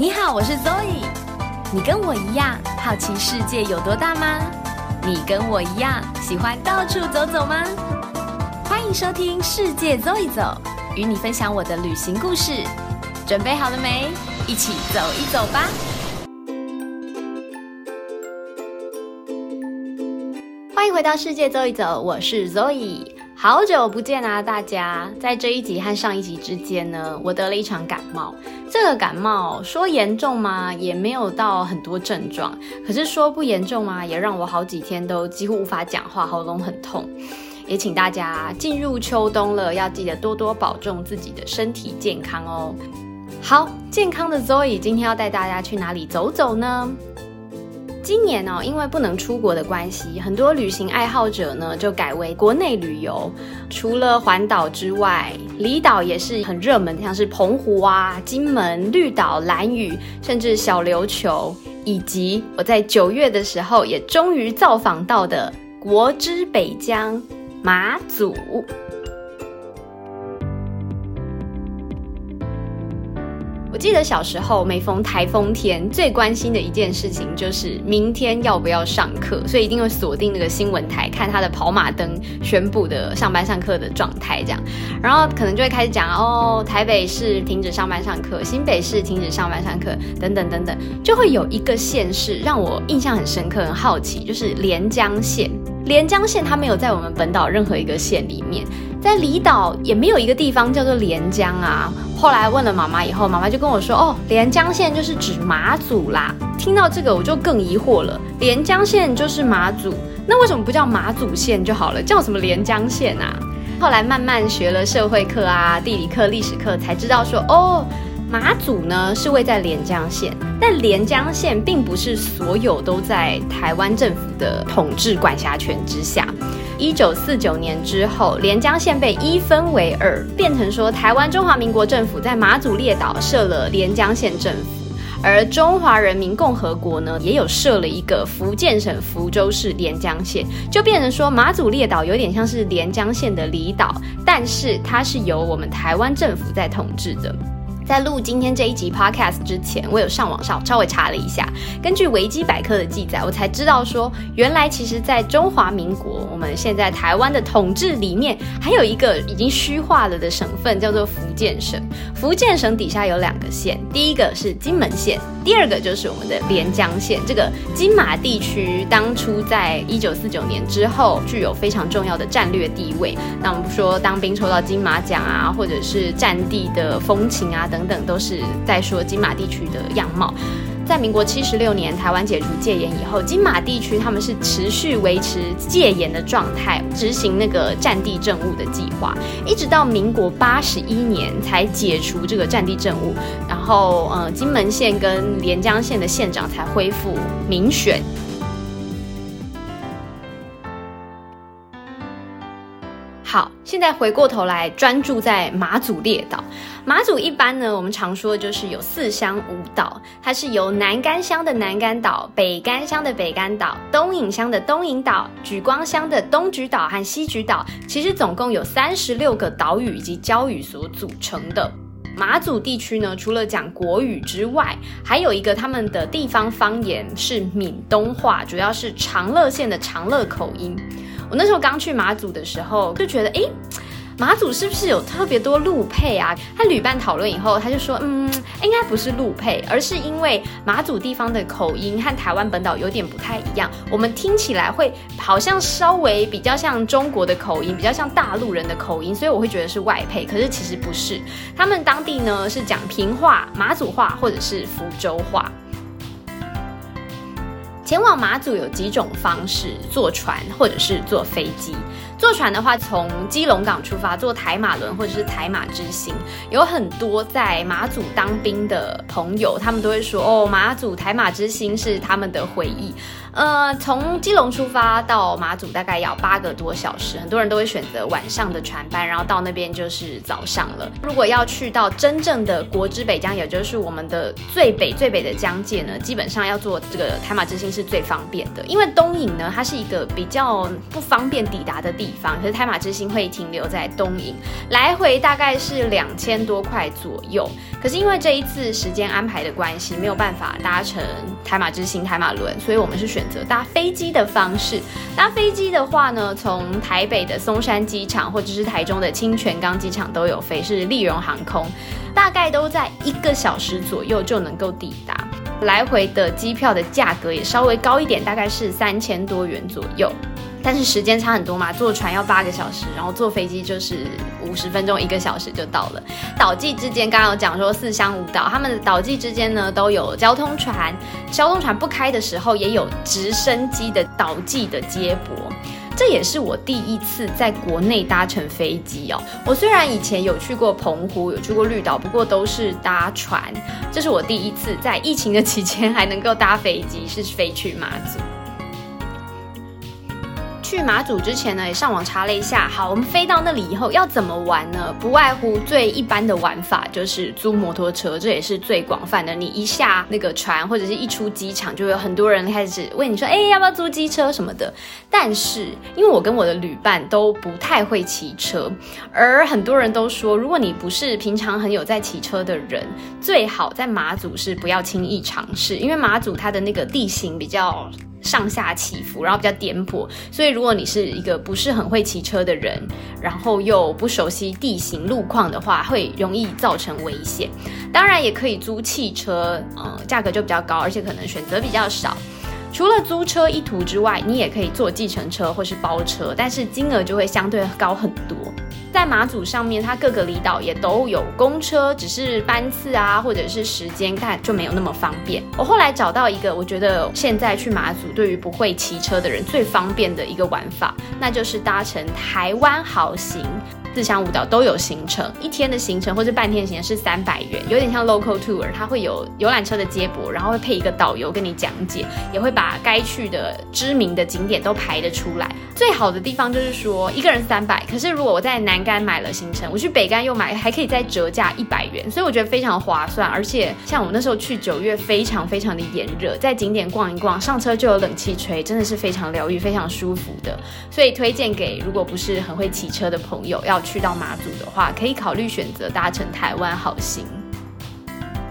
你好，我是 Zoe。你跟我一样好奇世界有多大吗？你跟我一样喜欢到处走走吗？欢迎收听《世界走一走》，与你分享我的旅行故事。准备好了没？一起走一走吧！欢迎回到《世界走一走》，我是 Zoe。好久不见啊，大家！在这一集和上一集之间呢，我得了一场感冒。这个感冒说严重吗？也没有到很多症状。可是说不严重吗？也让我好几天都几乎无法讲话，喉咙很痛。也请大家进入秋冬了，要记得多多保重自己的身体健康哦。好，健康的 Zoe 今天要带大家去哪里走走呢？今年哦，因为不能出国的关系，很多旅行爱好者呢就改为国内旅游。除了环岛之外，离岛也是很热门，像是澎湖啊、金门、绿岛、蓝屿，甚至小琉球，以及我在九月的时候也终于造访到的国之北疆马祖。我记得小时候每逢台风天，最关心的一件事情就是明天要不要上课，所以一定会锁定那个新闻台，看他的跑马灯宣布的上班上课的状态，这样，然后可能就会开始讲哦，台北市停止上班上课，新北市停止上班上课，等等等等，就会有一个县市让我印象很深刻、很好奇，就是连江县。连江县它没有在我们本岛任何一个县里面，在离岛也没有一个地方叫做连江啊。后来问了妈妈以后，妈妈就跟我说：“哦，连江县就是指马祖啦。”听到这个我就更疑惑了，连江县就是马祖，那为什么不叫马祖县就好了，叫什么连江县啊？后来慢慢学了社会课啊、地理课、历史课，才知道说哦。马祖呢是位在连江县，但连江县并不是所有都在台湾政府的统治管辖权之下。一九四九年之后，连江县被一分为二，变成说台湾中华民国政府在马祖列岛设了连江县政府。而中华人民共和国呢，也有设了一个福建省福州市连江县，就变成说马祖列岛有点像是连江县的离岛，但是它是由我们台湾政府在统治的。在录今天这一集 podcast 之前，我有上网上稍微查了一下，根据维基百科的记载，我才知道说，原来其实，在中华民国，我们现在台湾的统治里面，还有一个已经虚化了的省份，叫做福建省。福建省底下有两个县，第一个是金门县，第二个就是我们的连江县。这个金马地区当初在一九四九年之后，具有非常重要的战略地位。那我们不说当兵抽到金马奖啊，或者是战地的风情啊等。等等，都是在说金马地区的样貌。在民国七十六年台湾解除戒严以后，金马地区他们是持续维持戒严的状态，执行那个战地政务的计划，一直到民国八十一年才解除这个战地政务，然后呃，金门县跟连江县的县长才恢复民选。好，现在回过头来专注在马祖列岛。马祖一般呢，我们常说就是有四乡五岛，它是由南干乡的南干岛、北干乡的北干岛、东引乡的东引岛、莒光乡的东举岛和西举岛，其实总共有三十六个岛屿以及礁屿所组成的。马祖地区呢，除了讲国语之外，还有一个他们的地方方言是闽东话，主要是长乐县的长乐口音。我那时候刚去马祖的时候，就觉得，哎，马祖是不是有特别多路配啊？和旅伴讨论以后，他就说，嗯，应该不是路配，而是因为马祖地方的口音和台湾本岛有点不太一样，我们听起来会好像稍微比较像中国的口音，比较像大陆人的口音，所以我会觉得是外配。可是其实不是，他们当地呢是讲平话、马祖话或者是福州话。前往马祖有几种方式，坐船或者是坐飞机。坐船的话，从基隆港出发，坐台马轮或者是台马之星。有很多在马祖当兵的朋友，他们都会说：“哦，马祖台马之星是他们的回忆。”呃，从基隆出发到马祖大概要八个多小时，很多人都会选择晚上的船班，然后到那边就是早上了。如果要去到真正的国之北疆，也就是我们的最北最北的疆界呢，基本上要坐这个台马之星是最方便的，因为东引呢，它是一个比较不方便抵达的地方，可是台马之星会停留在东引，来回大概是两千多块左右。可是因为这一次时间安排的关系，没有办法搭乘台马之星台马轮，所以我们是选。择搭飞机的方式，搭飞机的话呢，从台北的松山机场或者是台中的清泉岗机场都有飞，是利荣航空，大概都在一个小时左右就能够抵达。来回的机票的价格也稍微高一点，大概是三千多元左右。但是时间差很多嘛，坐船要八个小时，然后坐飞机就是五十分钟，一个小时就到了。岛际之间刚刚有讲说四乡五岛，他们的岛际之间呢都有交通船，交通船不开的时候也有直升机的岛际的接驳。这也是我第一次在国内搭乘飞机哦。我虽然以前有去过澎湖，有去过绿岛，不过都是搭船。这是我第一次在疫情的期间还能够搭飞机，是飞去马祖。去马祖之前呢，也上网查了一下。好，我们飞到那里以后要怎么玩呢？不外乎最一般的玩法就是租摩托车，这也是最广泛的。你一下那个船或者是一出机场，就有很多人开始问你说：“哎，要不要租机车什么的？”但是因为我跟我的旅伴都不太会骑车，而很多人都说，如果你不是平常很有在骑车的人，最好在马祖是不要轻易尝试，因为马祖它的那个地形比较。上下起伏，然后比较颠簸，所以如果你是一个不是很会骑车的人，然后又不熟悉地形路况的话，会容易造成危险。当然也可以租汽车，呃，价格就比较高，而且可能选择比较少。除了租车一途之外，你也可以坐计程车或是包车，但是金额就会相对高很多。在马祖上面，它各个离岛也都有公车，只是班次啊，或者是时间，但就没有那么方便。我后来找到一个，我觉得现在去马祖对于不会骑车的人最方便的一个玩法，那就是搭乘台湾好行。四乡五岛都有行程，一天的行程或者半天行程是三百元，有点像 local tour，它会有游览车的接驳，然后会配一个导游跟你讲解，也会把该去的知名的景点都排得出来。最好的地方就是说一个人三百，可是如果我在南干买了行程，我去北干又买，还可以再折价一百元，所以我觉得非常划算。而且像我们那时候去九月，非常非常的炎热，在景点逛一逛，上车就有冷气吹，真的是非常疗愈、非常舒服的。所以推荐给如果不是很会骑车的朋友要。去到马祖的话，可以考虑选择搭乘台湾好行。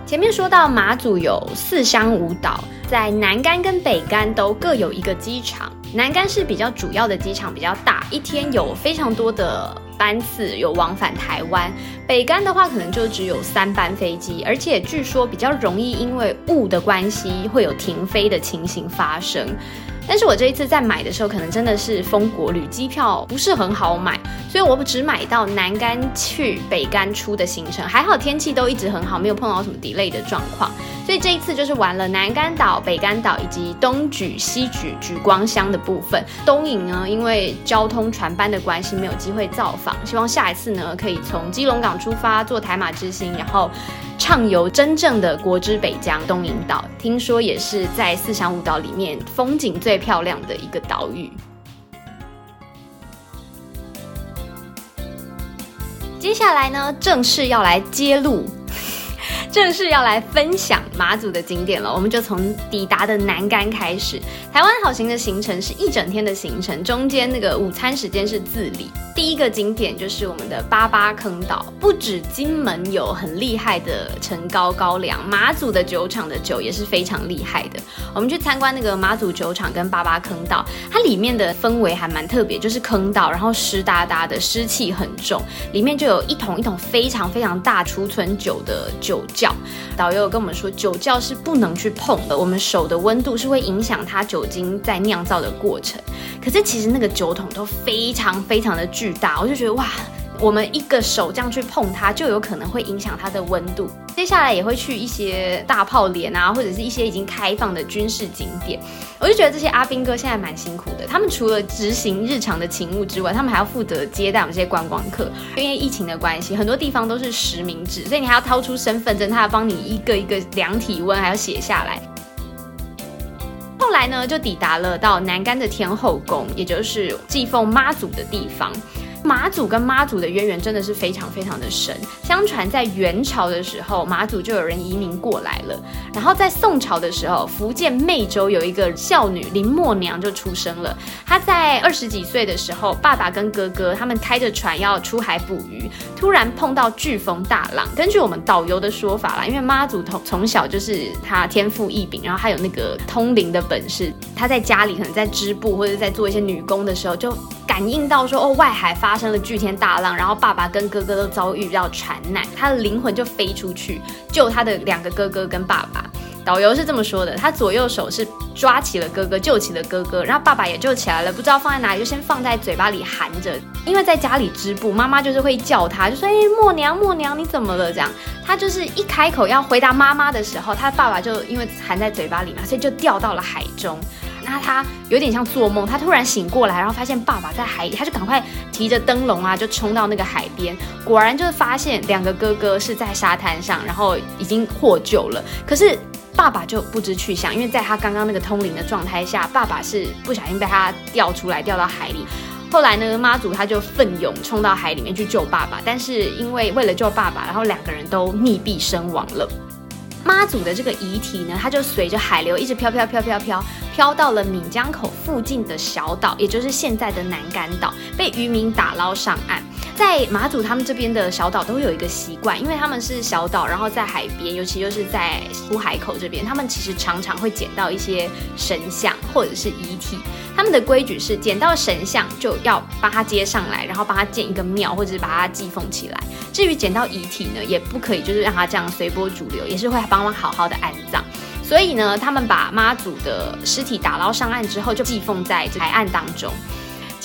前面说到马祖有四乡五岛，在南干跟北干都各有一个机场。南干是比较主要的机场，比较大，一天有非常多的班次有往返台湾。北干的话，可能就只有三班飞机，而且据说比较容易因为雾的关系会有停飞的情形发生。但是我这一次在买的时候，可能真的是风国旅机票不是很好买，所以我只买到南干去北干出的行程，还好天气都一直很好，没有碰到什么 delay 的状况。所以这一次就是玩了南干岛、北干岛以及东莒、西莒、莒光乡的部分。东引呢，因为交通船班的关系，没有机会造访，希望下一次呢，可以从基隆港出发，坐台马之星，然后。畅游真正的国之北疆东引岛，听说也是在四山五岛里面风景最漂亮的一个岛屿。接下来呢，正式要来揭露。正式要来分享马祖的景点了，我们就从抵达的南竿开始。台湾好行的行程是一整天的行程，中间那个午餐时间是自理。第一个景点就是我们的八八坑岛，不止金门有很厉害的陈高高粱，马祖的酒厂的酒也是非常厉害的。我们去参观那个马祖酒厂跟八八坑道，它里面的氛围还蛮特别，就是坑道，然后湿哒哒的，湿气很重，里面就有一桶一桶非常非常大储存酒的酒窖。导游跟我们说，酒窖是不能去碰的，我们手的温度是会影响它酒精在酿造的过程。可是其实那个酒桶都非常非常的巨大，我就觉得哇。我们一个手这样去碰它，就有可能会影响它的温度。接下来也会去一些大炮连啊，或者是一些已经开放的军事景点。我就觉得这些阿兵哥现在蛮辛苦的，他们除了执行日常的勤务之外，他们还要负责接待我们这些观光客。因为疫情的关系，很多地方都是实名制，所以你还要掏出身份证，他要帮你一个一个量体温，还要写下来。后来呢，就抵达了到南干的天后宫，也就是祭奉妈祖的地方。马祖跟妈祖的渊源真的是非常非常的深。相传在元朝的时候，马祖就有人移民过来了。然后在宋朝的时候，福建湄洲有一个孝女林默娘就出生了。她在二十几岁的时候，爸爸跟哥哥他们开着船要出海捕鱼，突然碰到飓风大浪。根据我们导游的说法啦，因为妈祖从从小就是他天赋异禀，然后他有那个通灵的本事。他在家里可能在织布或者在做一些女工的时候，就感应到说哦，外海发发生了巨天大浪，然后爸爸跟哥哥都遭遇到船难，他的灵魂就飞出去救他的两个哥哥跟爸爸。导游是这么说的，他左右手是抓起了哥哥，救起了哥哥，然后爸爸也救起来了，不知道放在哪里，就先放在嘴巴里含着。因为在家里织布，妈妈就是会叫他，就说：“哎，默娘，默娘，你怎么了？”这样，他就是一开口要回答妈妈的时候，他爸爸就因为含在嘴巴里嘛，所以就掉到了海中。那他有点像做梦，他突然醒过来，然后发现爸爸在海里，他就赶快提着灯笼啊，就冲到那个海边。果然就是发现两个哥哥是在沙滩上，然后已经获救了。可是爸爸就不知去向，因为在他刚刚那个通灵的状态下，爸爸是不小心被他掉出来，掉到海里。后来呢，妈祖他就奋勇冲到海里面去救爸爸，但是因为为了救爸爸，然后两个人都溺毙身亡了。妈祖的这个遗体呢，它就随着海流一直飘飘飘飘飘，飘到了闽江口附近的小岛，也就是现在的南竿岛，被渔民打捞上岸。在马祖他们这边的小岛都会有一个习惯，因为他们是小岛，然后在海边，尤其就是在出海口这边，他们其实常常会捡到一些神像或者是遗体。他们的规矩是，捡到神像就要把它接上来，然后帮他建一个庙，或者是把它祭奉起来。至于捡到遗体呢，也不可以就是让它这样随波逐流，也是会帮忙好好的安葬。所以呢，他们把妈祖的尸体打捞上岸之后，就祭奉在海岸当中。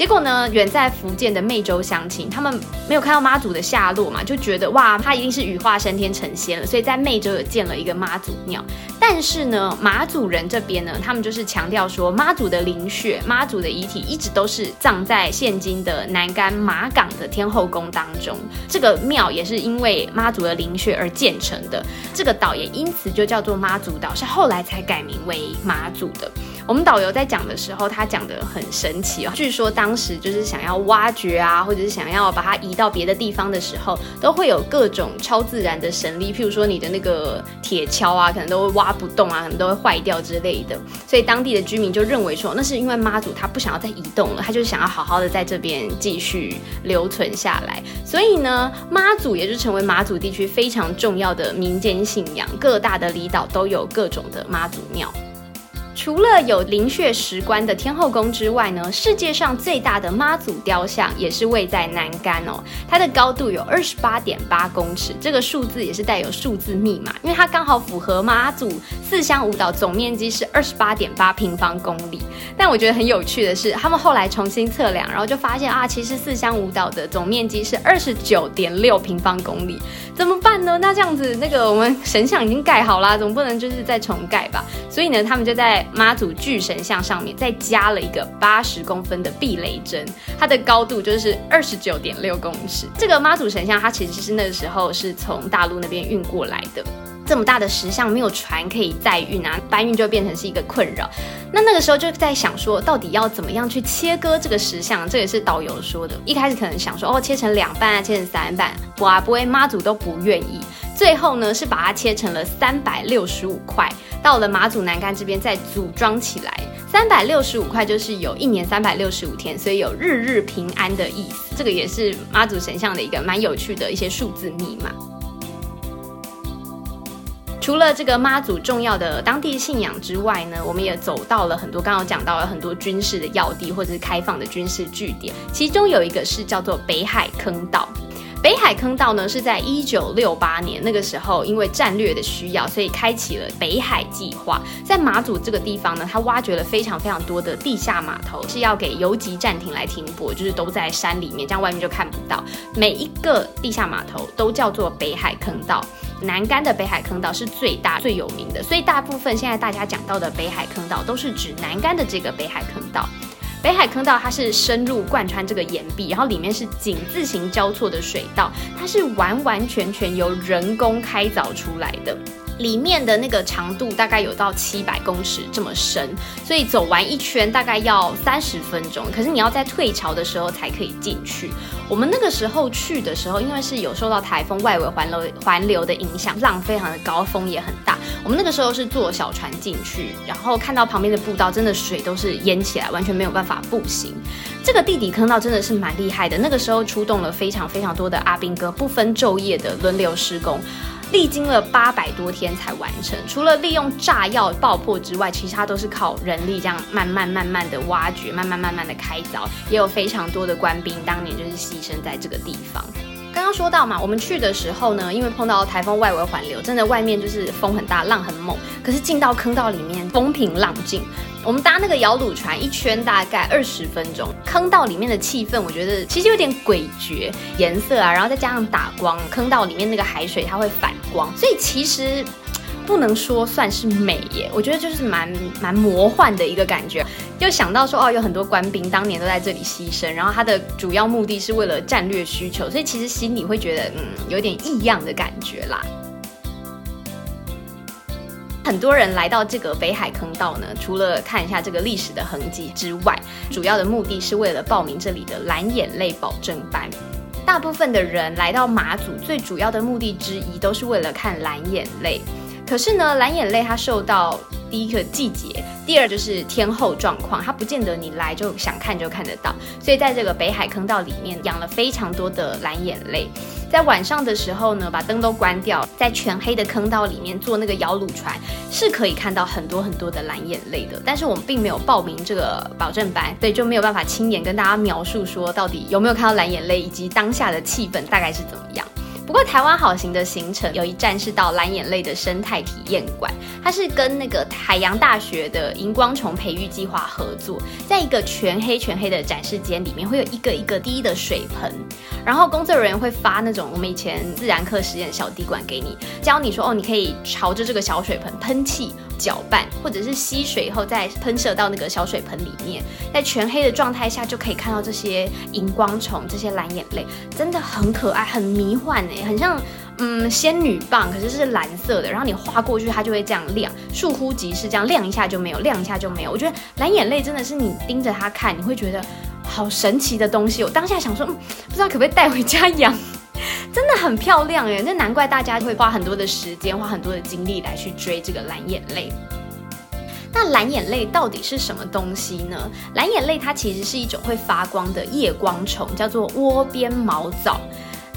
结果呢，远在福建的湄洲乡亲，他们没有看到妈祖的下落嘛，就觉得哇，他一定是羽化升天成仙了，所以在湄洲有建了一个妈祖庙。但是呢，马祖人这边呢，他们就是强调说，妈祖的灵血、妈祖的遗体一直都是葬在现今的南干马港的天后宫当中。这个庙也是因为妈祖的灵血而建成的，这个岛也因此就叫做妈祖岛，是后来才改名为马祖的。我们导游在讲的时候，他讲的很神奇哦。据说当时就是想要挖掘啊，或者是想要把它移到别的地方的时候，都会有各种超自然的神力，譬如说你的那个铁锹啊，可能都会挖不动啊，可能都会坏掉之类的。所以当地的居民就认为说，那是因为妈祖他不想要再移动了，他就想要好好的在这边继续留存下来。所以呢，妈祖也就成为马祖地区非常重要的民间信仰，各大的离岛都有各种的妈祖庙。除了有灵血石棺的天后宫之外呢，世界上最大的妈祖雕像也是位在南竿哦。它的高度有二十八点八公尺，这个数字也是带有数字密码，因为它刚好符合妈祖四乡五岛总面积是二十八点八平方公里。但我觉得很有趣的是，他们后来重新测量，然后就发现啊，其实四乡五岛的总面积是二十九点六平方公里。怎么办呢？那这样子，那个我们神像已经盖好啦，总不能就是再重盖吧？所以呢，他们就在妈祖巨神像上面再加了一个八十公分的避雷针，它的高度就是二十九点六公尺。这个妈祖神像，它其实是那个时候是从大陆那边运过来的。这么大的石像没有船可以载运啊，搬运就变成是一个困扰。那那个时候就在想说，到底要怎么样去切割这个石像？这也是导游说的。一开始可能想说，哦，切成两半啊，切成三半，哇，不会，妈祖都不愿意。最后呢，是把它切成了三百六十五块，到了马祖南干这边再组装起来。三百六十五块就是有一年三百六十五天，所以有日日平安的意思。这个也是妈祖神像的一个蛮有趣的一些数字密码。除了这个妈祖重要的当地信仰之外呢，我们也走到了很多刚刚讲到了很多军事的要地或者是开放的军事据点，其中有一个是叫做北海坑道。北海坑道呢是在一九六八年那个时候，因为战略的需要，所以开启了北海计划。在马祖这个地方呢，它挖掘了非常非常多的地下码头，是要给游击战艇来停泊，就是都在山里面，这样外面就看不到。每一个地下码头都叫做北海坑道。南干的北海坑道是最大最有名的，所以大部分现在大家讲到的北海坑道都是指南干的这个北海坑道。北海坑道它是深入贯穿这个岩壁，然后里面是井字形交错的水道，它是完完全全由人工开凿出来的。里面的那个长度大概有到七百公尺这么深，所以走完一圈大概要三十分钟。可是你要在退潮的时候才可以进去。我们那个时候去的时候，因为是有受到台风外围环流环流的影响，浪非常的高，风也很大。我们那个时候是坐小船进去，然后看到旁边的步道，真的水都是淹起来，完全没有办法步行。这个地底坑道真的是蛮厉害的。那个时候出动了非常非常多的阿兵哥，不分昼夜的轮流施工。历经了八百多天才完成，除了利用炸药爆破之外，其他都是靠人力这样慢慢慢慢的挖掘，慢慢慢慢的开凿，也有非常多的官兵当年就是牺牲在这个地方。刚刚说到嘛，我们去的时候呢，因为碰到台风外围环流，真的外面就是风很大，浪很猛。可是进到坑道里面，风平浪静。我们搭那个摇橹船，一圈大概二十分钟。坑道里面的气氛，我觉得其实有点诡谲，颜色啊，然后再加上打光，坑道里面那个海水它会反光，所以其实。不能说算是美耶，我觉得就是蛮蛮魔幻的一个感觉。又想到说哦，有很多官兵当年都在这里牺牲，然后他的主要目的是为了战略需求，所以其实心里会觉得嗯，有点异样的感觉啦。很多人来到这个北海坑道呢，除了看一下这个历史的痕迹之外，主要的目的是为了报名这里的蓝眼泪保证班。大部分的人来到马祖，最主要的目的之一都是为了看蓝眼泪。可是呢，蓝眼泪它受到第一个季节，第二就是天候状况，它不见得你来就想看就看得到。所以在这个北海坑道里面养了非常多的蓝眼泪，在晚上的时候呢，把灯都关掉，在全黑的坑道里面坐那个摇橹船，是可以看到很多很多的蓝眼泪的。但是我们并没有报名这个保证班，所以就没有办法亲眼跟大家描述说到底有没有看到蓝眼泪，以及当下的气氛大概是怎么样。不过台湾好行的行程有一站是到蓝眼泪的生态体验馆，它是跟那个海洋大学的荧光虫培育计划合作，在一个全黑全黑的展示间里面，会有一个一个滴的水盆，然后工作人员会发那种我们以前自然课实验小滴管给你，教你说哦，你可以朝着这个小水盆喷气。搅拌，或者是吸水以后再喷射到那个小水盆里面，在全黑的状态下就可以看到这些荧光虫，这些蓝眼泪，真的很可爱，很迷幻哎，很像嗯仙女棒，可是是蓝色的，然后你划过去它就会这样亮，倏忽即逝，这样亮一下就没有，亮一下就没有。我觉得蓝眼泪真的是你盯着它看，你会觉得好神奇的东西。我当下想说，嗯，不知道可不可以带回家养。真的很漂亮哎，那难怪大家会花很多的时间，花很多的精力来去追这个蓝眼泪。那蓝眼泪到底是什么东西呢？蓝眼泪它其实是一种会发光的夜光虫，叫做窝边毛藻。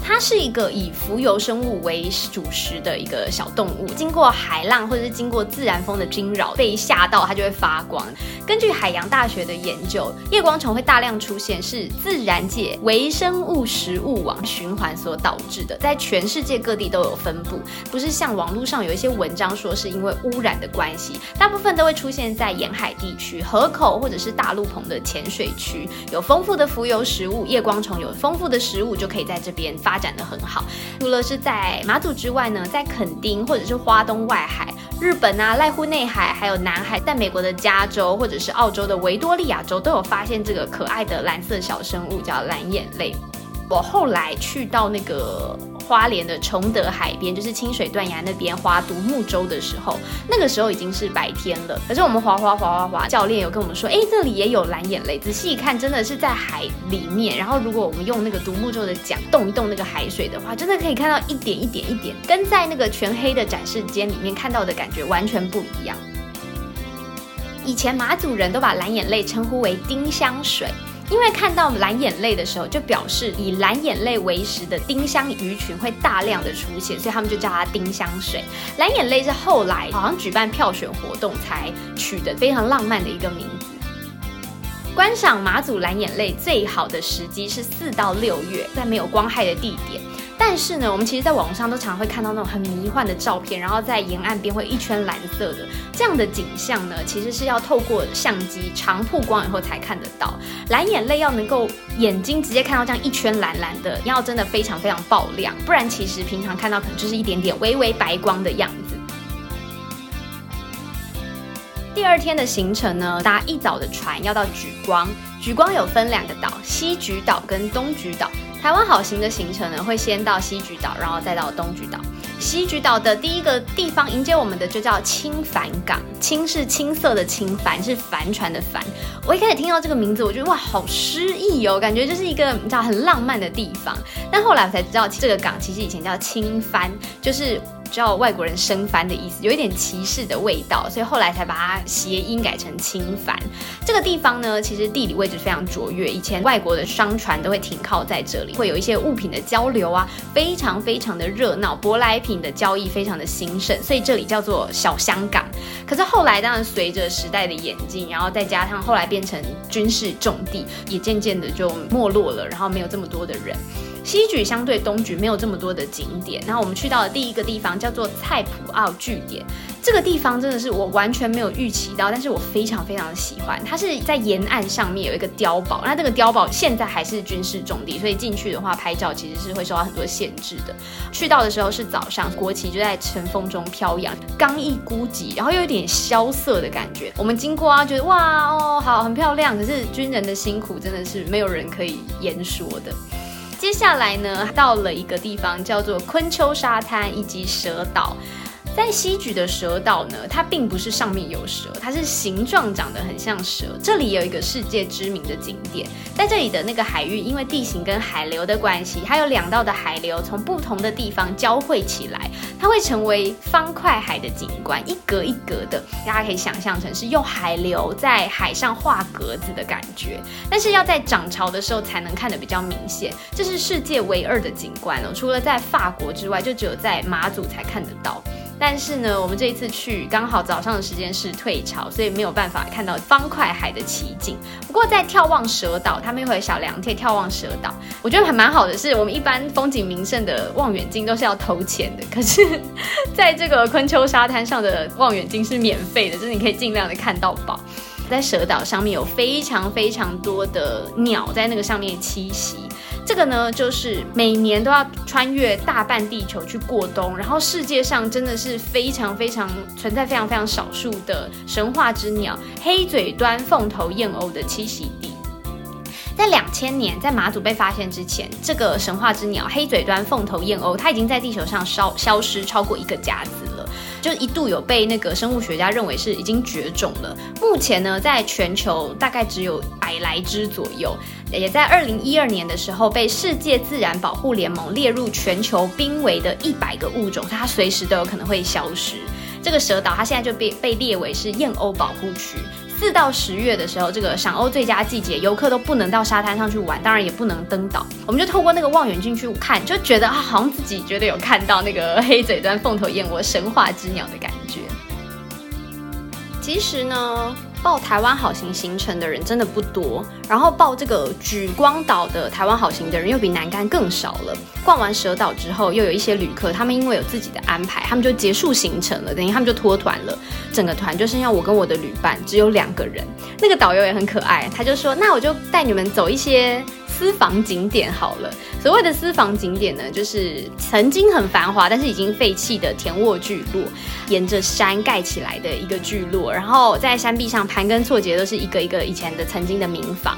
它是一个以浮游生物为主食的一个小动物，经过海浪或者是经过自然风的惊扰，被吓到它就会发光。根据海洋大学的研究，夜光虫会大量出现是自然界微生物食物网循环所导致的，在全世界各地都有分布，不是像网络上有一些文章说是因为污染的关系，大部分都会出现在沿海地区、河口或者是大陆棚的浅水区，有丰富的浮游食物，夜光虫有丰富的食物就可以在这边发。发展的很好，除了是在马祖之外呢，在垦丁或者是花东外海、日本啊、濑户内海，还有南海，在美国的加州或者是澳洲的维多利亚州，都有发现这个可爱的蓝色小生物，叫蓝眼泪。我后来去到那个。花莲的崇德海边，就是清水断崖那边划独木舟的时候，那个时候已经是白天了。可是我们划划划划划，教练有跟我们说，哎，这里也有蓝眼泪。仔细一看，真的是在海里面。然后如果我们用那个独木舟的桨动一动那个海水的话，真的可以看到一点一点一点，跟在那个全黑的展示间里面看到的感觉完全不一样。以前马祖人都把蓝眼泪称呼为丁香水。因为看到蓝眼泪的时候，就表示以蓝眼泪为食的丁香鱼群会大量的出现，所以他们就叫它丁香水。蓝眼泪是后来好像举办票选活动才取的非常浪漫的一个名字。观赏马祖蓝眼泪最好的时机是四到六月，在没有光害的地点。但是呢，我们其实在网上都常会看到那种很迷幻的照片，然后在沿岸边会一圈蓝色的这样的景象呢，其实是要透过相机长曝光以后才看得到。蓝眼泪要能够眼睛直接看到这样一圈蓝蓝的，要真的非常非常爆亮，不然其实平常看到可能就是一点点微微白光的样子。第二天的行程呢，搭一早的船要到莒光，莒光有分两个岛，西莒岛跟东莒岛。台湾好行的行程呢，会先到西莒岛，然后再到东莒岛。西莒岛的第一个地方迎接我们的就叫青帆港，青是青色的青，帆是帆船的帆。我一开始听到这个名字，我觉得哇，好诗意哦，感觉就是一个你知道很浪漫的地方。但后来我才知道，这个港其实以前叫青帆，就是。叫外国人生番的意思，有一点歧视的味道，所以后来才把它谐音改成清番。这个地方呢，其实地理位置非常卓越，以前外国的商船都会停靠在这里，会有一些物品的交流啊，非常非常的热闹，舶来品的交易非常的兴盛，所以这里叫做小香港。可是后来当然随着时代的演进，然后再加上后来变成军事重地，也渐渐的就没落了，然后没有这么多的人。西莒相对东莒没有这么多的景点，然后我们去到的第一个地方叫做蔡普澳据点，这个地方真的是我完全没有预期到，但是我非常非常的喜欢。它是在沿岸上面有一个碉堡，那这个碉堡现在还是军事重地，所以进去的话拍照其实是会受到很多限制的。去到的时候是早上，国旗就在晨风中飘扬，刚毅孤寂，然后又有点萧瑟的感觉。我们经过啊，觉得哇哦好很漂亮，可是军人的辛苦真的是没有人可以言说的。接下来呢，到了一个地方叫做昆丘沙滩以及蛇岛。在西莒的蛇岛呢，它并不是上面有蛇，它是形状长得很像蛇。这里有一个世界知名的景点，在这里的那个海域，因为地形跟海流的关系，它有两道的海流从不同的地方交汇起来，它会成为方块海的景观，一格一格的，大家可以想象成是用海流在海上画格子的感觉。但是要在涨潮的时候才能看得比较明显，这是世界唯二的景观哦，除了在法国之外，就只有在马祖才看得到。但是呢，我们这一次去刚好早上的时间是退潮，所以没有办法看到方块海的奇景。不过在眺望蛇岛，他们有小凉亭眺望蛇岛，我觉得还蛮好的。是我们一般风景名胜的望远镜都是要投钱的，可是在这个昆丘沙滩上的望远镜是免费的，就是你可以尽量的看到宝。在蛇岛上面有非常非常多的鸟在那个上面栖息。这个呢，就是每年都要穿越大半地球去过冬，然后世界上真的是非常非常存在非常非常少数的神话之鸟——黑嘴端凤头燕鸥的栖息地。在两千年，在马祖被发现之前，这个神话之鸟黑嘴端凤头燕鸥，它已经在地球上消消失超过一个甲子了。就一度有被那个生物学家认为是已经绝种了。目前呢，在全球大概只有百来只左右，也在二零一二年的时候被世界自然保护联盟列入全球濒危的一百个物种，它随时都有可能会消失。这个蛇岛它现在就被被列为是燕鸥保护区。四到十月的时候，这个赏鸥最佳季节，游客都不能到沙滩上去玩，当然也不能登岛。我们就透过那个望远镜去看，就觉得啊，好像自己觉得有看到那个黑嘴端凤头燕窝神话之鸟的感觉。其实呢。报台湾好行行程的人真的不多，然后报这个举光岛的台湾好行的人又比南竿更少了。逛完蛇岛之后，又有一些旅客，他们因为有自己的安排，他们就结束行程了，等于他们就脱团了。整个团就剩下我跟我的旅伴，只有两个人。那个导游也很可爱，他就说：“那我就带你们走一些。”私房景点好了，所谓的私房景点呢，就是曾经很繁华，但是已经废弃的田沃聚落，沿着山盖起来的一个聚落，然后在山壁上盘根错节，都是一个一个以前的曾经的民房。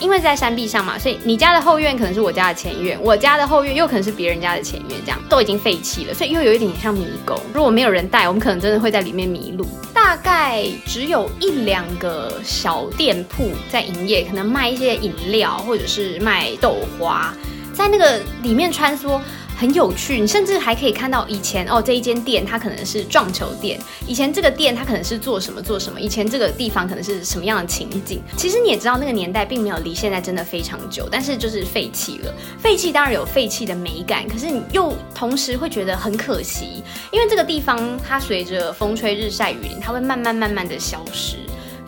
因为在山壁上嘛，所以你家的后院可能是我家的前院，我家的后院又可能是别人家的前院，这样都已经废弃了，所以又有一点像迷宫。如果没有人带，我们可能真的会在里面迷路。大概只有一两个小店铺在营业，可能卖一些饮料或者是卖豆花，在那个里面穿梭。很有趣，你甚至还可以看到以前哦，这一间店它可能是撞球店，以前这个店它可能是做什么做什么，以前这个地方可能是什么样的情景。其实你也知道，那个年代并没有离现在真的非常久，但是就是废弃了。废弃当然有废弃的美感，可是你又同时会觉得很可惜，因为这个地方它随着风吹日晒雨淋，它会慢慢慢慢的消失。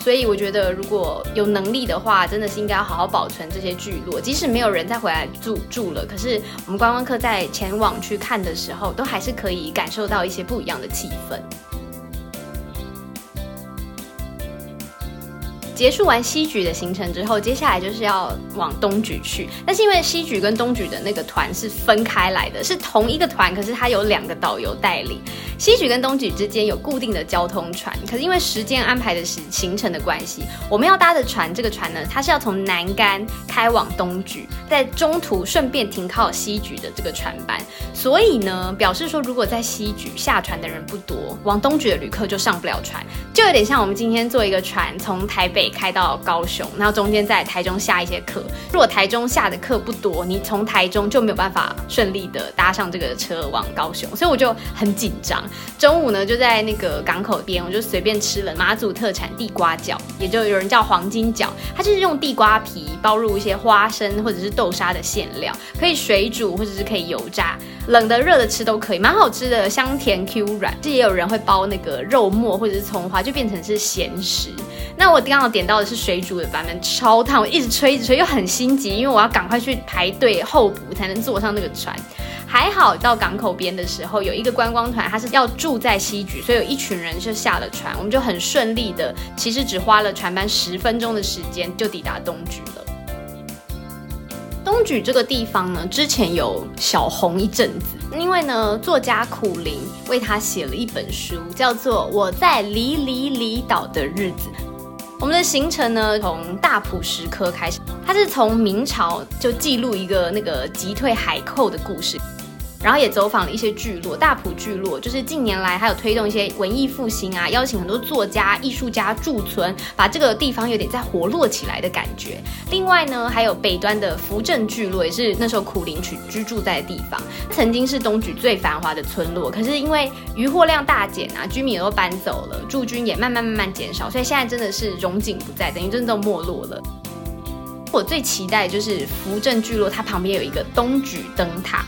所以我觉得，如果有能力的话，真的是应该要好好保存这些聚落。即使没有人再回来住住了，可是我们观光客在前往去看的时候，都还是可以感受到一些不一样的气氛。结束完西莒的行程之后，接下来就是要往东莒去。但是因为西莒跟东莒的那个团是分开来的，是同一个团，可是它有两个导游带领。西莒跟东莒之间有固定的交通船，可是因为时间安排的时行程的关系，我们要搭的船，这个船呢，它是要从南竿开往东莒，在中途顺便停靠西莒的这个船班，所以呢，表示说如果在西莒下船的人不多，往东莒的旅客就上不了船，就有点像我们今天坐一个船从台北开到高雄，然后中间在台中下一些客，如果台中下的客不多，你从台中就没有办法顺利的搭上这个车往高雄，所以我就很紧张。中午呢，就在那个港口边，我就随便吃了马祖特产地瓜饺，也就有人叫黄金饺，它就是用地瓜皮包入一些花生或者是豆沙的馅料，可以水煮或者是可以油炸，冷的热的吃都可以，蛮好吃的，香甜 Q 软。这也有人会包那个肉末或者是葱花，就变成是咸食。那我刚好点到的是水煮的版本，超烫，我一直吹一直吹，又很心急，因为我要赶快去排队候补才能坐上那个船。还好到港口边的时候，有一个观光团，他是要要住在西局，所以有一群人就下了船，我们就很顺利的，其实只花了船班十分钟的时间就抵达东局了。东莒这个地方呢，之前有小红一阵子，因为呢，作家苦林为他写了一本书，叫做《我在离离离岛的日子》。我们的行程呢，从大埔石刻开始，它是从明朝就记录一个那个击退海寇的故事。然后也走访了一些聚落，大埔聚落就是近年来还有推动一些文艺复兴啊，邀请很多作家、艺术家驻村，把这个地方有点在活络起来的感觉。另外呢，还有北端的福镇聚落，也是那时候苦林去居住在的地方，曾经是东莒最繁华的村落。可是因为渔获量大减啊，居民也都搬走了，驻军也慢慢慢慢减少，所以现在真的是荣景不在，等于真的都没落了。我最期待就是福镇聚落，它旁边有一个东莒灯塔。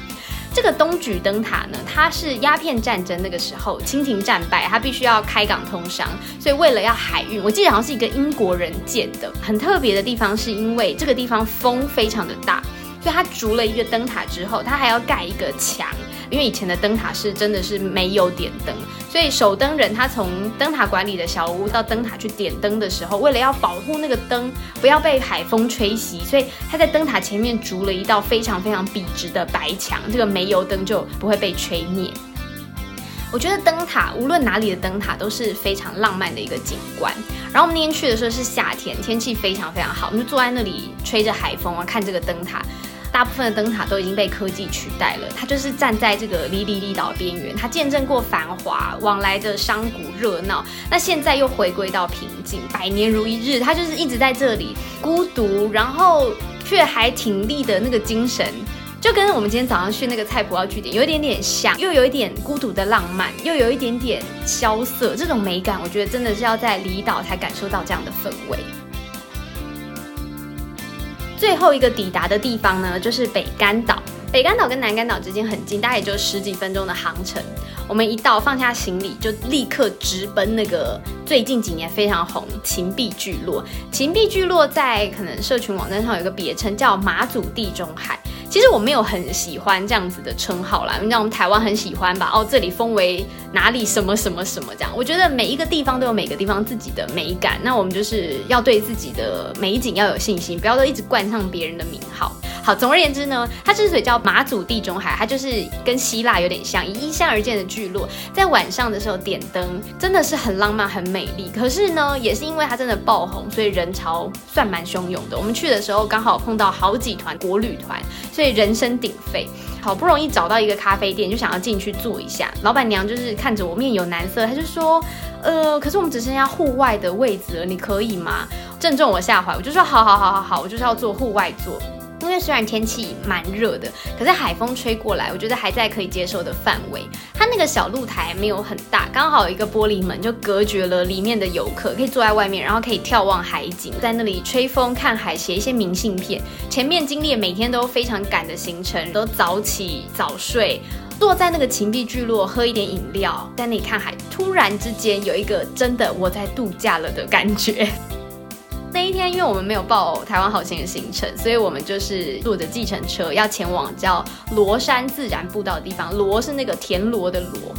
这个东莒灯塔呢，它是鸦片战争那个时候，清廷战败，它必须要开港通商，所以为了要海运，我记得好像是一个英国人建的。很特别的地方是因为这个地方风非常的大。所以它筑了一个灯塔之后，它还要盖一个墙，因为以前的灯塔是真的是没有点灯，所以守灯人他从灯塔管理的小屋到灯塔去点灯的时候，为了要保护那个灯不要被海风吹熄，所以他在灯塔前面筑了一道非常非常笔直的白墙，这个煤油灯就不会被吹灭。我觉得灯塔无论哪里的灯塔都是非常浪漫的一个景观。然后我们那天去的时候是夏天，天气非常非常好，我们就坐在那里吹着海风啊，看这个灯塔。大部分的灯塔都已经被科技取代了，它就是站在这个离离离岛边缘，它见证过繁华往来的商贾热闹，那现在又回归到平静，百年如一日，它就是一直在这里孤独，然后却还挺立的那个精神，就跟我们今天早上去那个菜谱要据点有一点点像，又有一点孤独的浪漫，又有一点点萧瑟，这种美感，我觉得真的是要在离岛才感受到这样的氛围。最后一个抵达的地方呢，就是北干岛。北干岛跟南干岛之间很近，大概也就十几分钟的航程。我们一到，放下行李，就立刻直奔那个最近几年非常红秦壁聚落。秦壁聚落在可能社群网站上有一个别称叫马祖地中海。其实我没有很喜欢这样子的称号啦，你知道我们台湾很喜欢吧？哦，这里封为哪里什么什么什么这样。我觉得每一个地方都有每个地方自己的美感，那我们就是要对自己的美景要有信心，不要都一直冠上别人的名号。好，总而言之呢，它之所以叫马祖地中海，它就是跟希腊有点像，以依山而建的聚落，在晚上的时候点灯，真的是很浪漫、很美丽。可是呢，也是因为它真的爆红，所以人潮算蛮汹涌的。我们去的时候刚好碰到好几团国旅团，所以人声鼎沸。好不容易找到一个咖啡店，就想要进去坐一下。老板娘就是看着我面有难色，她就说：“呃，可是我们只剩下户外的位置了，你可以吗？”正中我下怀，我就说：“好好好好好，我就是要做户外坐。”因为虽然天气蛮热的，可是海风吹过来，我觉得还在可以接受的范围。它那个小露台没有很大，刚好有一个玻璃门就隔绝了里面的游客，可以坐在外面，然后可以眺望海景，在那里吹风看海，写一些明信片。前面经历每天都非常赶的行程，都早起早睡，坐在那个秦壁聚落喝一点饮料，在那里看海，突然之间有一个真的我在度假了的感觉。那一天，因为我们没有报台湾好行的行程，所以我们就是坐着计程车要前往叫罗山自然步道的地方。罗是那个田螺的螺。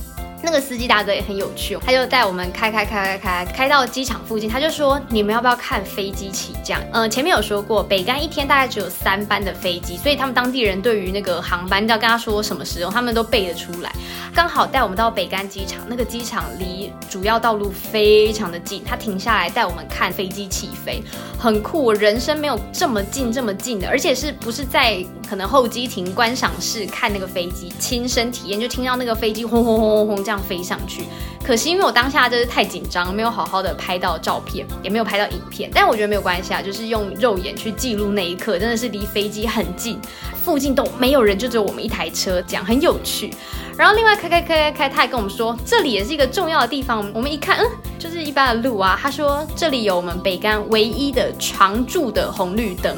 那个司机大哥也很有趣，他就带我们开开开开开开到机场附近，他就说你们要不要看飞机起降？嗯，前面有说过，北干一天大概只有三班的飞机，所以他们当地人对于那个航班要跟他说什么时候，他们都背得出来。刚好带我们到北干机场，那个机场离主要道路非常的近，他停下来带我们看飞机起飞，很酷，我人生没有这么近这么近的，而且是不是在可能候机亭观赏室看那个飞机，亲身体验就听到那个飞机轰轰轰轰轰这样。飞上去，可惜因为我当下真是太紧张，没有好好的拍到照片，也没有拍到影片。但我觉得没有关系啊，就是用肉眼去记录那一刻，真的是离飞机很近，附近都没有人，就只有我们一台车，这样很有趣。然后另外开开开开开，他还跟我们说，这里也是一个重要的地方。我们一看，嗯，就是一般的路啊。他说这里有我们北干唯一的常驻的红绿灯。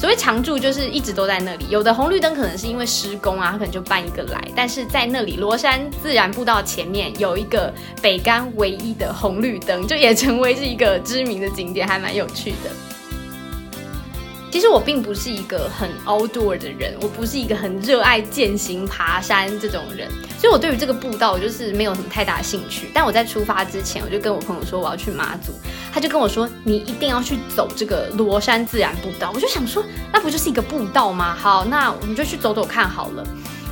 所谓常驻，就是一直都在那里。有的红绿灯可能是因为施工啊，他可能就搬一个来。但是在那里，罗山自然步道前面有一个北干唯一的红绿灯，就也成为是一个知名的景点，还蛮有趣的。其实我并不是一个很 outdoor 的人，我不是一个很热爱践行爬山这种人，所以我对于这个步道就是没有什么太大兴趣。但我在出发之前，我就跟我朋友说我要去马祖，他就跟我说你一定要去走这个罗山自然步道。我就想说，那不就是一个步道吗？好，那我们就去走走看好了。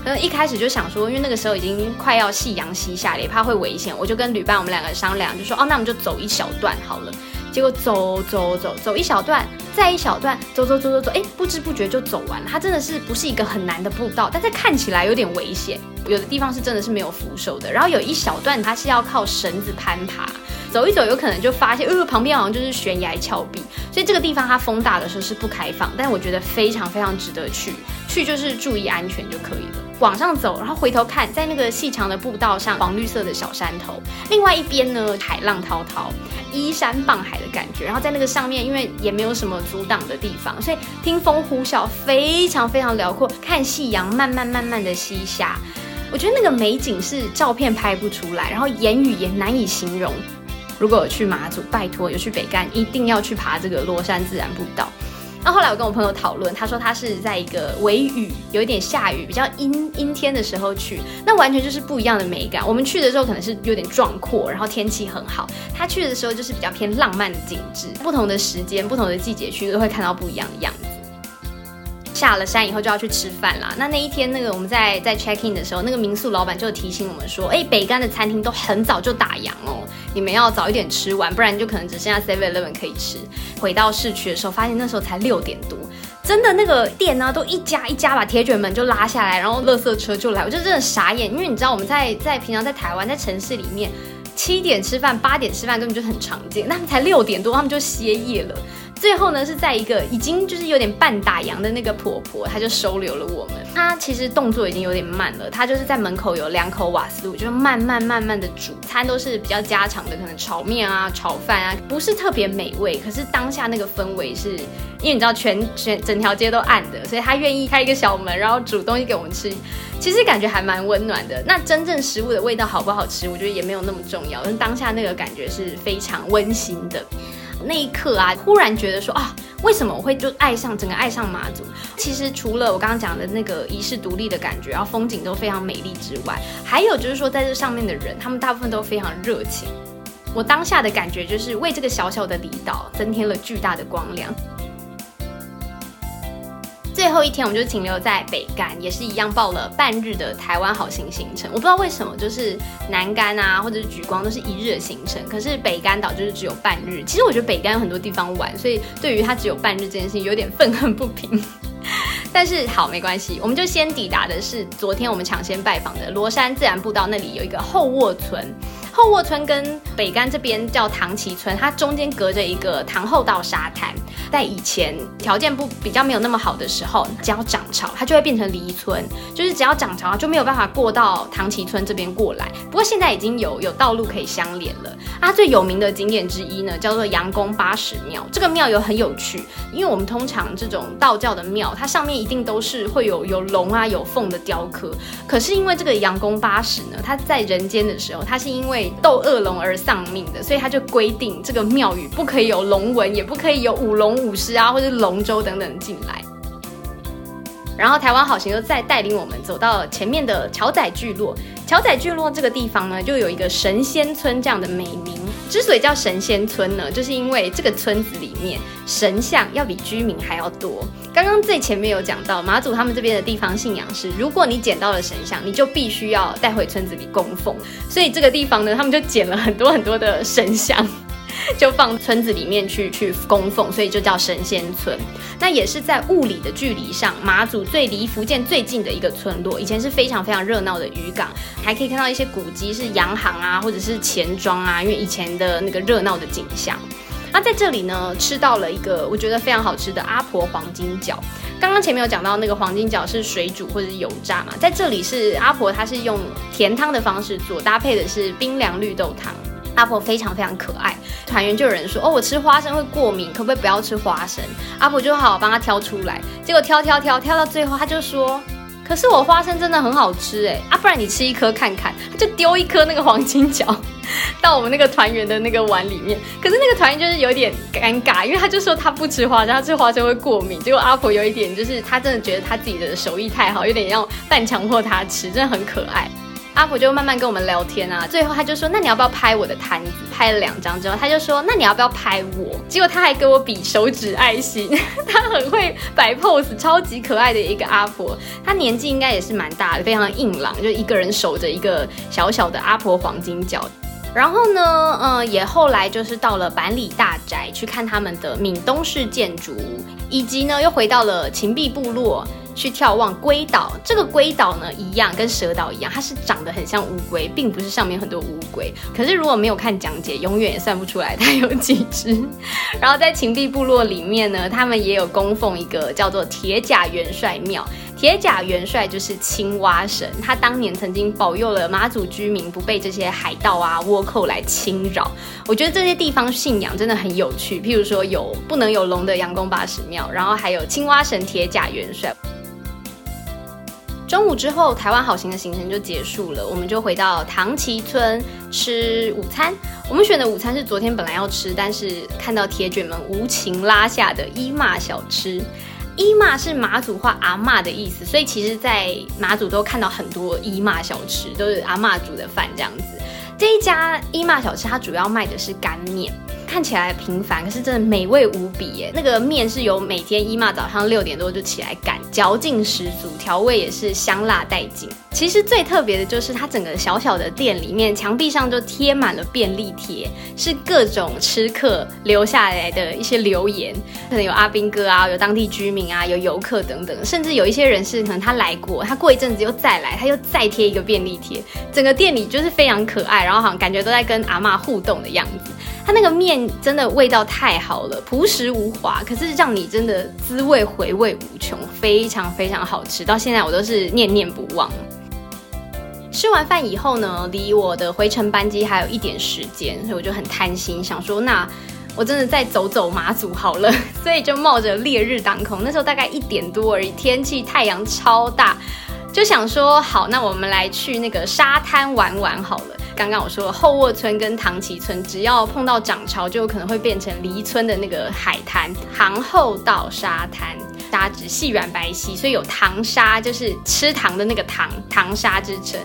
可能一开始就想说，因为那个时候已经快要夕阳西下了，也怕会危险，我就跟旅伴我们两个商量，就说哦，那我们就走一小段好了。结果走走走走一小段，再一小段，走走走走走，哎，不知不觉就走完了。它真的是不是一个很难的步道，但是看起来有点危险。有的地方是真的是没有扶手的，然后有一小段它是要靠绳子攀爬，走一走有可能就发现，呃，旁边好像就是悬崖峭壁。所以这个地方它风大的时候是不开放，但是我觉得非常非常值得去，去就是注意安全就可以了。往上走，然后回头看，在那个细长的步道上，黄绿色的小山头，另外一边呢，海浪滔滔，依山傍海的感觉。然后在那个上面，因为也没有什么阻挡的地方，所以听风呼啸，非常非常辽阔。看夕阳慢慢慢慢的西下，我觉得那个美景是照片拍不出来，然后言语也难以形容。如果有去马祖，拜托有去北干，一定要去爬这个罗山自然步道。那后来我跟我朋友讨论，他说他是在一个微雨、有一点下雨、比较阴阴天的时候去，那完全就是不一样的美感。我们去的时候可能是有点壮阔，然后天气很好；他去的时候就是比较偏浪漫的景致。不同的时间、不同的季节去，都会看到不一样的样子。下了山以后就要去吃饭啦。那那一天，那个我们在在 check in 的时候，那个民宿老板就提醒我们说：“哎，北干的餐厅都很早就打烊哦，你们要早一点吃完，不然就可能只剩下 seven eleven 可以吃。”回到市区的时候，发现那时候才六点多，真的那个店呢，都一家一家把铁卷门就拉下来，然后垃圾车就来，我就真的傻眼，因为你知道我们在在平常在台湾在城市里面，七点吃饭八点吃饭根本就很常见，他们才六点多他们就歇业了。最后呢，是在一个已经就是有点半打烊的那个婆婆，她就收留了我们。她其实动作已经有点慢了，她就是在门口有两口瓦斯炉，就慢慢慢慢的煮餐，都是比较家常的，可能炒面啊、炒饭啊，不是特别美味。可是当下那个氛围是，因为你知道全全整条街都暗的，所以她愿意开一个小门，然后煮东西给我们吃，其实感觉还蛮温暖的。那真正食物的味道好不好吃，我觉得也没有那么重要，但当下那个感觉是非常温馨的。那一刻啊，忽然觉得说啊，为什么我会就爱上整个爱上马祖？其实除了我刚刚讲的那个遗世独立的感觉，然后风景都非常美丽之外，还有就是说在这上面的人，他们大部分都非常热情。我当下的感觉就是为这个小小的离岛增添了巨大的光亮。最后一天，我们就停留在北干，也是一样报了半日的台湾好行行程。我不知道为什么，就是南干啊，或者是举光都是一日的行程，可是北干岛就是只有半日。其实我觉得北干有很多地方玩，所以对于它只有半日这件事情有点愤恨不平。但是好，没关系，我们就先抵达的是昨天我们抢先拜访的罗山自然步道，那里有一个后卧村。后卧村跟北干这边叫唐崎村，它中间隔着一个唐后道沙滩。在以前条件不比较没有那么好的时候，只要涨潮，它就会变成离村，就是只要涨潮就没有办法过到唐崎村这边过来。不过现在已经有有道路可以相连了。它最有名的景点之一呢，叫做阳宫八十庙。这个庙有很有趣，因为我们通常这种道教的庙，它上面一定都是会有有龙啊有凤的雕刻。可是因为这个阳宫八十呢，它在人间的时候，它是因为斗恶龙而丧命的，所以他就规定这个庙宇不可以有龙纹，也不可以有舞龙。舞狮啊，或者龙舟等等进来，然后台湾好行就再带领我们走到前面的桥仔聚落。桥仔聚落这个地方呢，就有一个神仙村这样的美名。之所以叫神仙村呢，就是因为这个村子里面神像要比居民还要多。刚刚最前面有讲到，马祖他们这边的地方信仰是，如果你捡到了神像，你就必须要带回村子里供奉。所以这个地方呢，他们就捡了很多很多的神像。就放村子里面去去供奉，所以就叫神仙村。那也是在物理的距离上，马祖最离福建最近的一个村落。以前是非常非常热闹的渔港，还可以看到一些古迹是洋行啊，或者是钱庄啊，因为以前的那个热闹的景象。那在这里呢，吃到了一个我觉得非常好吃的阿婆黄金饺。刚刚前面有讲到那个黄金饺是水煮或者是油炸嘛，在这里是阿婆，她是用甜汤的方式做，搭配的是冰凉绿豆汤。阿婆非常非常可爱，团员就有人说哦，我吃花生会过敏，可不可以不要吃花生？阿婆就好好帮他挑出来，结果挑挑挑挑到最后，他就说，可是我花生真的很好吃哎，啊，不然你吃一颗看看，他就丢一颗那个黄金角 到我们那个团员的那个碗里面，可是那个团员就是有点尴尬，因为他就说他不吃花生，他吃花生会过敏，结果阿婆有一点就是他真的觉得他自己的手艺太好，有点要半强迫他吃，真的很可爱。阿婆就慢慢跟我们聊天啊，最后他就说：“那你要不要拍我的摊子？”拍了两张之后，他就说：“那你要不要拍我？”结果他还给我比手指爱心，他很会摆 pose，超级可爱的一个阿婆。他年纪应该也是蛮大的，非常硬朗，就一个人守着一个小小的阿婆黄金角。然后呢，嗯，也后来就是到了板里大宅去看他们的闽东式建筑，以及呢又回到了秦壁部落。去眺望龟岛，这个龟岛呢，一样跟蛇岛一样，它是长得很像乌龟，并不是上面很多乌龟。可是如果没有看讲解，永远也算不出来它有几只。然后在秦壁部落里面呢，他们也有供奉一个叫做铁甲元帅庙。铁甲元帅就是青蛙神，他当年曾经保佑了马祖居民不被这些海盗啊、倭寇来侵扰。我觉得这些地方信仰真的很有趣，譬如说有不能有龙的阳公八十庙，然后还有青蛙神铁甲元帅。中午之后，台湾好行的行程就结束了，我们就回到唐奇村吃午餐。我们选的午餐是昨天本来要吃，但是看到铁卷们无情拉下的伊骂小吃。伊骂是马祖话阿妈的意思，所以其实，在马祖都看到很多伊骂小吃，都是阿妈煮的饭这样子。这一家伊骂小吃，它主要卖的是干面。看起来平凡，可是真的美味无比耶！那个面是由每天姨妈早上六点多就起来擀，嚼劲十足，调味也是香辣带劲。其实最特别的就是它整个小小的店里面，墙壁上就贴满了便利贴，是各种吃客留下来的一些留言，可能有阿兵哥啊，有当地居民啊，有游客等等，甚至有一些人是可能他来过，他过一阵子又再来，他又再贴一个便利贴，整个店里就是非常可爱，然后好像感觉都在跟阿妈互动的样子。它那个面真的味道太好了，朴实无华，可是让你真的滋味回味无穷，非常非常好吃，到现在我都是念念不忘。吃完饭以后呢，离我的回程班机还有一点时间，所以我就很贪心，想说那我真的再走走马祖好了，所以就冒着烈日当空，那时候大概一点多而已，天气太阳超大，就想说好，那我们来去那个沙滩玩玩好了。刚刚我说后沃村跟唐崎村，只要碰到涨潮，就有可能会变成离村的那个海滩唐后道沙滩，沙质细软白皙，所以有糖沙，就是吃糖的那个糖糖沙之称。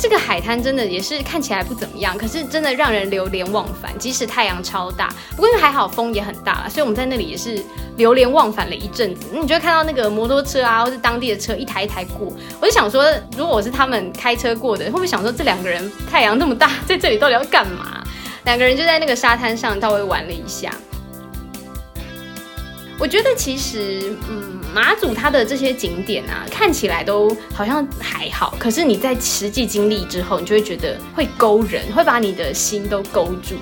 这个海滩真的也是看起来不怎么样，可是真的让人流连忘返。即使太阳超大，不过因为还好风也很大，所以我们在那里也是流连忘返了一阵子。你就会看到那个摩托车啊，或是当地的车一台一台过，我就想说，如果我是他们开车过的，会不会想说这两个人太阳那么大，在这里到底要干嘛？两个人就在那个沙滩上稍微玩了一下。我觉得其实，嗯，马祖它的这些景点啊，看起来都好像还好，可是你在实际经历之后，你就会觉得会勾人，会把你的心都勾住。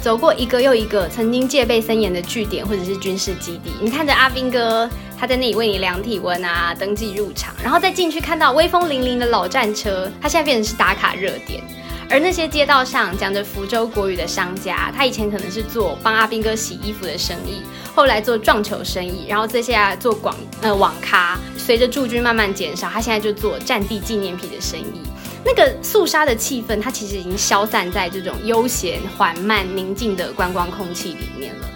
走过一个又一个曾经戒备森严的据点或者是军事基地，你看着阿兵哥他在那里为你量体温啊，登记入场，然后再进去看到威风凛凛的老战车，它现在变成是打卡热点。而那些街道上讲着福州国语的商家，他以前可能是做帮阿兵哥洗衣服的生意，后来做撞球生意，然后这些做广呃网咖。随着驻军慢慢减少，他现在就做战地纪念品的生意。那个肃杀的气氛，它其实已经消散在这种悠闲、缓慢、宁静的观光空气里面了。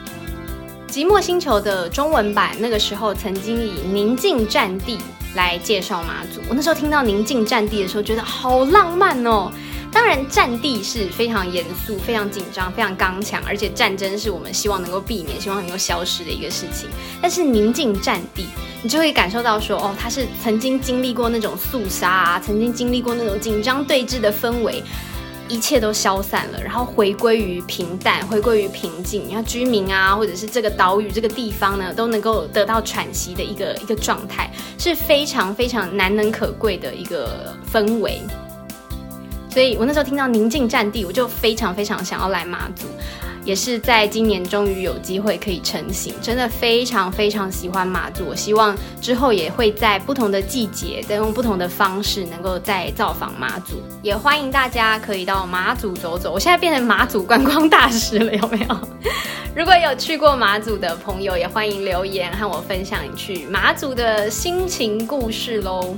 《寂寞星球》的中文版那个时候曾经以宁静战地。来介绍马祖。我那时候听到宁静战地的时候，觉得好浪漫哦。当然，战地是非常严肃、非常紧张、非常刚强，而且战争是我们希望能够避免、希望能够消失的一个事情。但是宁静战地，你就会感受到说，哦，他是曾经经历过那种肃杀啊，曾经经历过那种紧张对峙的氛围，一切都消散了，然后回归于平淡，回归于平静。然后居民啊，或者是这个岛屿、这个地方呢，都能够得到喘息的一个一个状态，是非常非常难能可贵的一个氛围。所以我那时候听到宁静战地，我就非常非常想要来马祖，也是在今年终于有机会可以成行，真的非常非常喜欢马祖。我希望之后也会在不同的季节，再用不同的方式，能够再造访马祖。也欢迎大家可以到马祖走走。我现在变成马祖观光大使了，有没有？如果有去过马祖的朋友，也欢迎留言和我分享你去马祖的心情故事喽。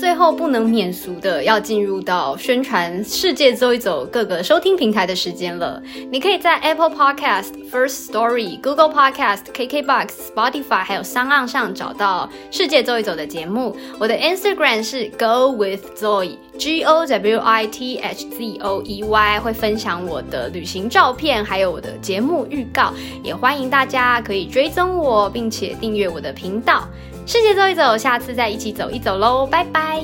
最后不能免俗的，要进入到宣传世界走一走各个收听平台的时间了。你可以在 Apple Podcast、First Story、Google Podcast、KKBox、Spotify 还有 s o n 上找到世界走一走的节目。我的 Instagram 是 Go with Zoe，G O W I T H Z O E Y，会分享我的旅行照片，还有我的节目预告。也欢迎大家可以追踪我，并且订阅我的频道。世界走一走，下次再一起走一走喽，拜拜。